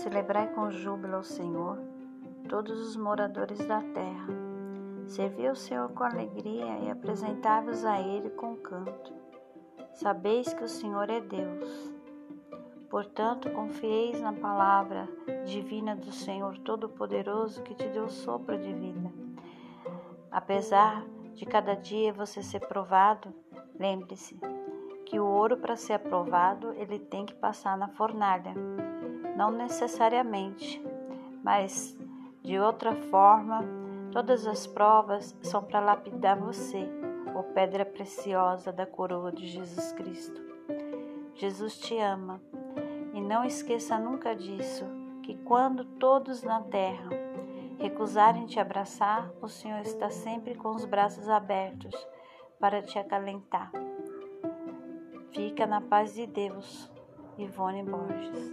Celebrai com júbilo ao Senhor, todos os moradores da terra. Servi ao Senhor com alegria e apresentai-vos a Ele com canto. Sabeis que o Senhor é Deus. Portanto, confieis na palavra divina do Senhor Todo-Poderoso que te deu sopro de vida. Apesar de cada dia você ser provado, lembre-se que o ouro para ser aprovado, ele tem que passar na fornalha. Não necessariamente, mas de outra forma, todas as provas são para lapidar você, ó pedra preciosa da coroa de Jesus Cristo. Jesus te ama e não esqueça nunca disso, que quando todos na terra recusarem te abraçar, o Senhor está sempre com os braços abertos para te acalentar. Fica na paz de Deus. Ivone Borges.